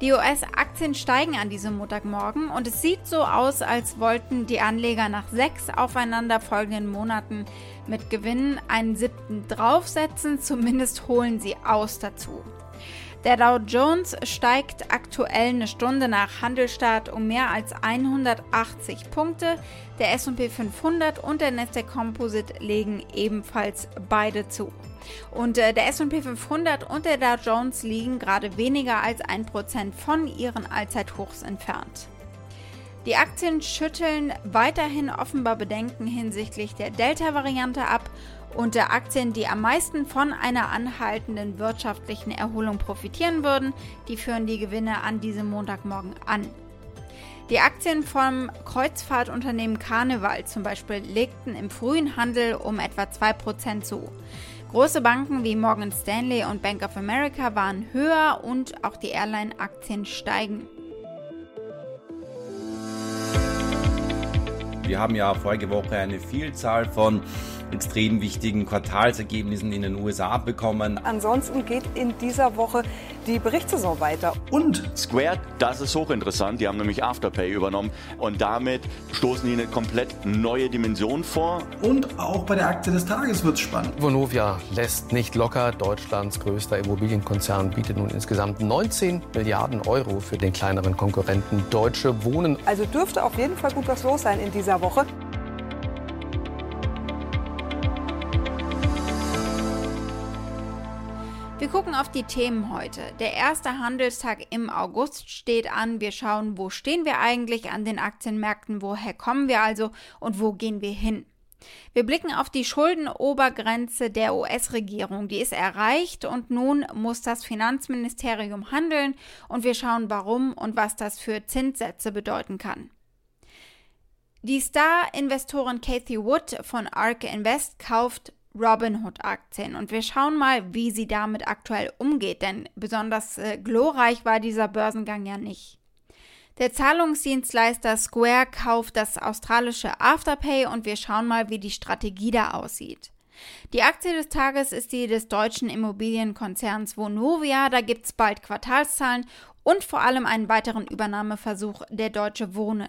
Die US-Aktien steigen an diesem Montagmorgen und es sieht so aus, als wollten die Anleger nach sechs aufeinanderfolgenden Monaten mit Gewinnen einen siebten draufsetzen, zumindest holen sie aus dazu. Der Dow Jones steigt aktuell eine Stunde nach Handelstart um mehr als 180 Punkte. Der S&P 500 und der Nasdaq Composite legen ebenfalls beide zu. Und äh, der S&P 500 und der Dow Jones liegen gerade weniger als 1% von ihren Allzeithochs entfernt. Die Aktien schütteln weiterhin offenbar Bedenken hinsichtlich der Delta-Variante ab und der Aktien, die am meisten von einer anhaltenden wirtschaftlichen Erholung profitieren würden, die führen die Gewinne an diesem Montagmorgen an. Die Aktien vom Kreuzfahrtunternehmen Carnival zum Beispiel legten im frühen Handel um etwa 2% zu. Große Banken wie Morgan Stanley und Bank of America waren höher und auch die Airline-Aktien steigen. Wir haben ja vorige Woche eine Vielzahl von extrem wichtigen Quartalsergebnissen in den USA bekommen. Ansonsten geht in dieser Woche die Berichtssaison weiter. Und Square, das ist hochinteressant. Die haben nämlich Afterpay übernommen und damit stoßen die eine komplett neue Dimension vor. Und auch bei der Aktie des Tages wird es spannend. Vonovia lässt nicht locker. Deutschlands größter Immobilienkonzern bietet nun insgesamt 19 Milliarden Euro für den kleineren Konkurrenten Deutsche Wohnen. Also dürfte auf jeden Fall gut was los sein in dieser Woche. Wir gucken auf die Themen heute. Der erste Handelstag im August steht an. Wir schauen, wo stehen wir eigentlich an den Aktienmärkten, woher kommen wir also und wo gehen wir hin. Wir blicken auf die Schuldenobergrenze der US-Regierung. Die ist erreicht und nun muss das Finanzministerium handeln und wir schauen, warum und was das für Zinssätze bedeuten kann. Die Star-Investorin Kathy Wood von ARK Invest kauft Robinhood-Aktien. Und wir schauen mal, wie sie damit aktuell umgeht, denn besonders äh, glorreich war dieser Börsengang ja nicht. Der Zahlungsdienstleister Square kauft das australische Afterpay und wir schauen mal, wie die Strategie da aussieht. Die Aktie des Tages ist die des deutschen Immobilienkonzerns Vonovia. Da gibt es bald Quartalszahlen und vor allem einen weiteren Übernahmeversuch der Deutsche Wohnen.